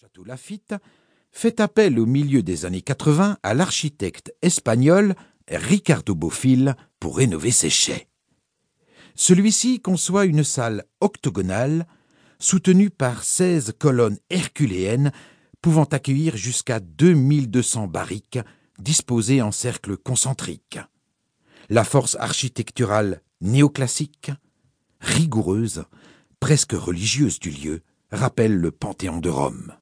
Château Lafitte fait appel au milieu des années 80 à l'architecte espagnol Ricardo Bofill pour rénover ses chais. Celui-ci conçoit une salle octogonale soutenue par 16 colonnes herculéennes pouvant accueillir jusqu'à 2200 barriques disposées en cercles concentriques. La force architecturale néoclassique, rigoureuse, presque religieuse du lieu, rappelle le Panthéon de Rome.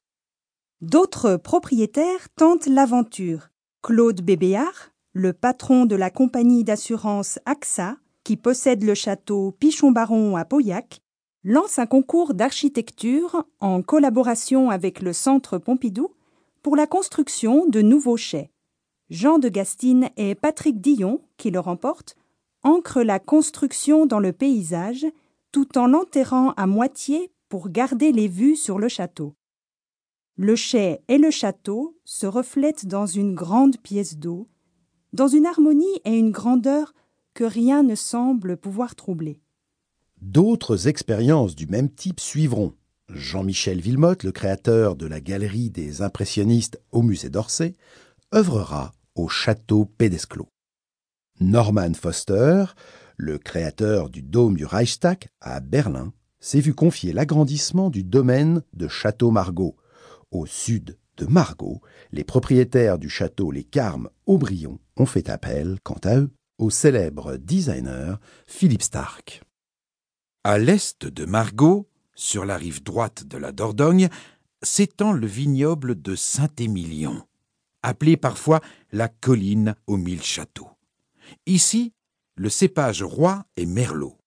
D'autres propriétaires tentent l'aventure. Claude Bébéard, le patron de la compagnie d'assurance AXA, qui possède le château Pichon-Baron à Pauillac, lance un concours d'architecture en collaboration avec le Centre Pompidou pour la construction de nouveaux chais. Jean de Gastine et Patrick Dillon, qui le remportent, ancrent la construction dans le paysage tout en l'enterrant à moitié pour garder les vues sur le château. Le chai et le château se reflètent dans une grande pièce d'eau, dans une harmonie et une grandeur que rien ne semble pouvoir troubler. D'autres expériences du même type suivront. Jean-Michel Villemotte, le créateur de la galerie des impressionnistes au musée d'Orsay, œuvrera au château Pédesclos. Norman Foster, le créateur du dôme du Reichstag à Berlin, s'est vu confier l'agrandissement du domaine de Château Margaux, au sud de Margaux, les propriétaires du château Les Carmes Aubryon ont fait appel, quant à eux, au célèbre designer Philippe Stark. À l'est de Margaux, sur la rive droite de la Dordogne, s'étend le vignoble de Saint-Émilion, appelé parfois la colline aux mille châteaux. Ici, le cépage roi est merlot.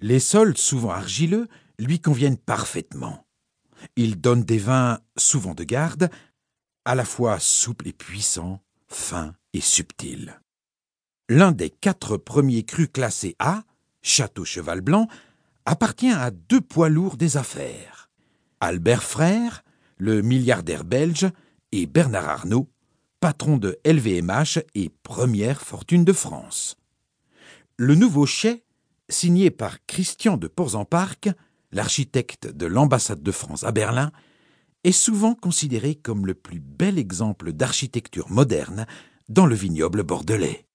Les sols, souvent argileux, lui conviennent parfaitement. Il donne des vins souvent de garde, à la fois souples et puissants, fins et subtils. L'un des quatre premiers crus classés A, Château Cheval Blanc, appartient à deux poids lourds des affaires. Albert Frère, le milliardaire belge, et Bernard Arnault, patron de LVMH et première fortune de France. Le nouveau chai, signé par Christian de Porzenparc, l'architecte de l'ambassade de France à Berlin, est souvent considéré comme le plus bel exemple d'architecture moderne dans le vignoble bordelais.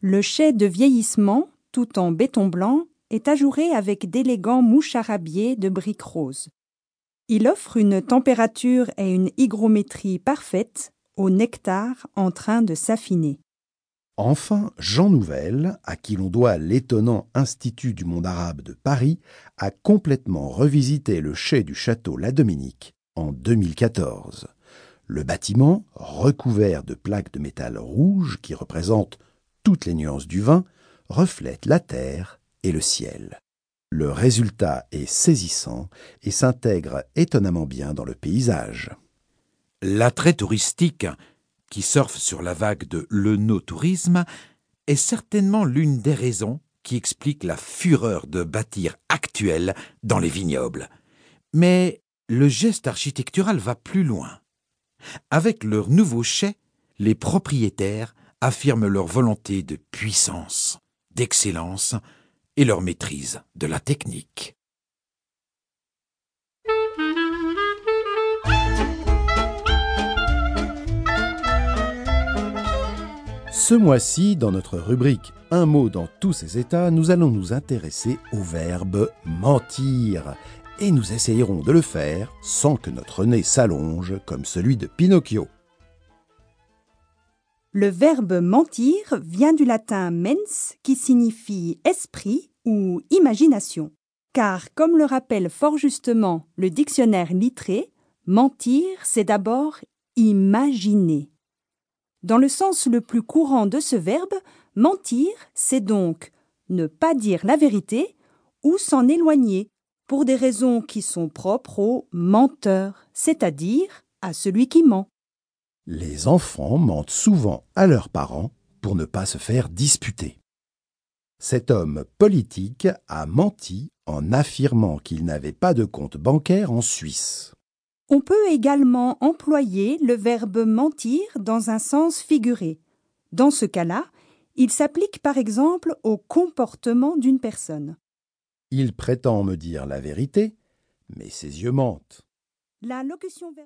Le chai de vieillissement, tout en béton blanc, est ajouré avec d'élégants moucharabiers de briques roses. Il offre une température et une hygrométrie parfaites au nectar en train de s'affiner. Enfin, Jean Nouvel, à qui l'on doit l'étonnant Institut du monde arabe de Paris, a complètement revisité le chai du château La Dominique en 2014. Le bâtiment, recouvert de plaques de métal rouge qui représentent toutes les nuances du vin, reflète la terre et le ciel. Le résultat est saisissant et s'intègre étonnamment bien dans le paysage. L'attrait touristique qui sur la vague de l'euno-tourisme, est certainement l'une des raisons qui explique la fureur de bâtir actuelle dans les vignobles. Mais le geste architectural va plus loin. Avec leur nouveau chai, les propriétaires affirment leur volonté de puissance, d'excellence et leur maîtrise de la technique. Ce mois-ci, dans notre rubrique Un mot dans tous ses états, nous allons nous intéresser au verbe mentir. Et nous essayerons de le faire sans que notre nez s'allonge comme celui de Pinocchio. Le verbe mentir vient du latin mens qui signifie esprit ou imagination. Car, comme le rappelle fort justement le dictionnaire littré, mentir, c'est d'abord imaginer. Dans le sens le plus courant de ce verbe, mentir, c'est donc ne pas dire la vérité ou s'en éloigner pour des raisons qui sont propres au menteur, c'est-à-dire à celui qui ment. Les enfants mentent souvent à leurs parents pour ne pas se faire disputer. Cet homme politique a menti en affirmant qu'il n'avait pas de compte bancaire en Suisse. On peut également employer le verbe mentir dans un sens figuré. Dans ce cas-là, il s'applique par exemple au comportement d'une personne. Il prétend me dire la vérité, mais ses yeux mentent. La locution verbale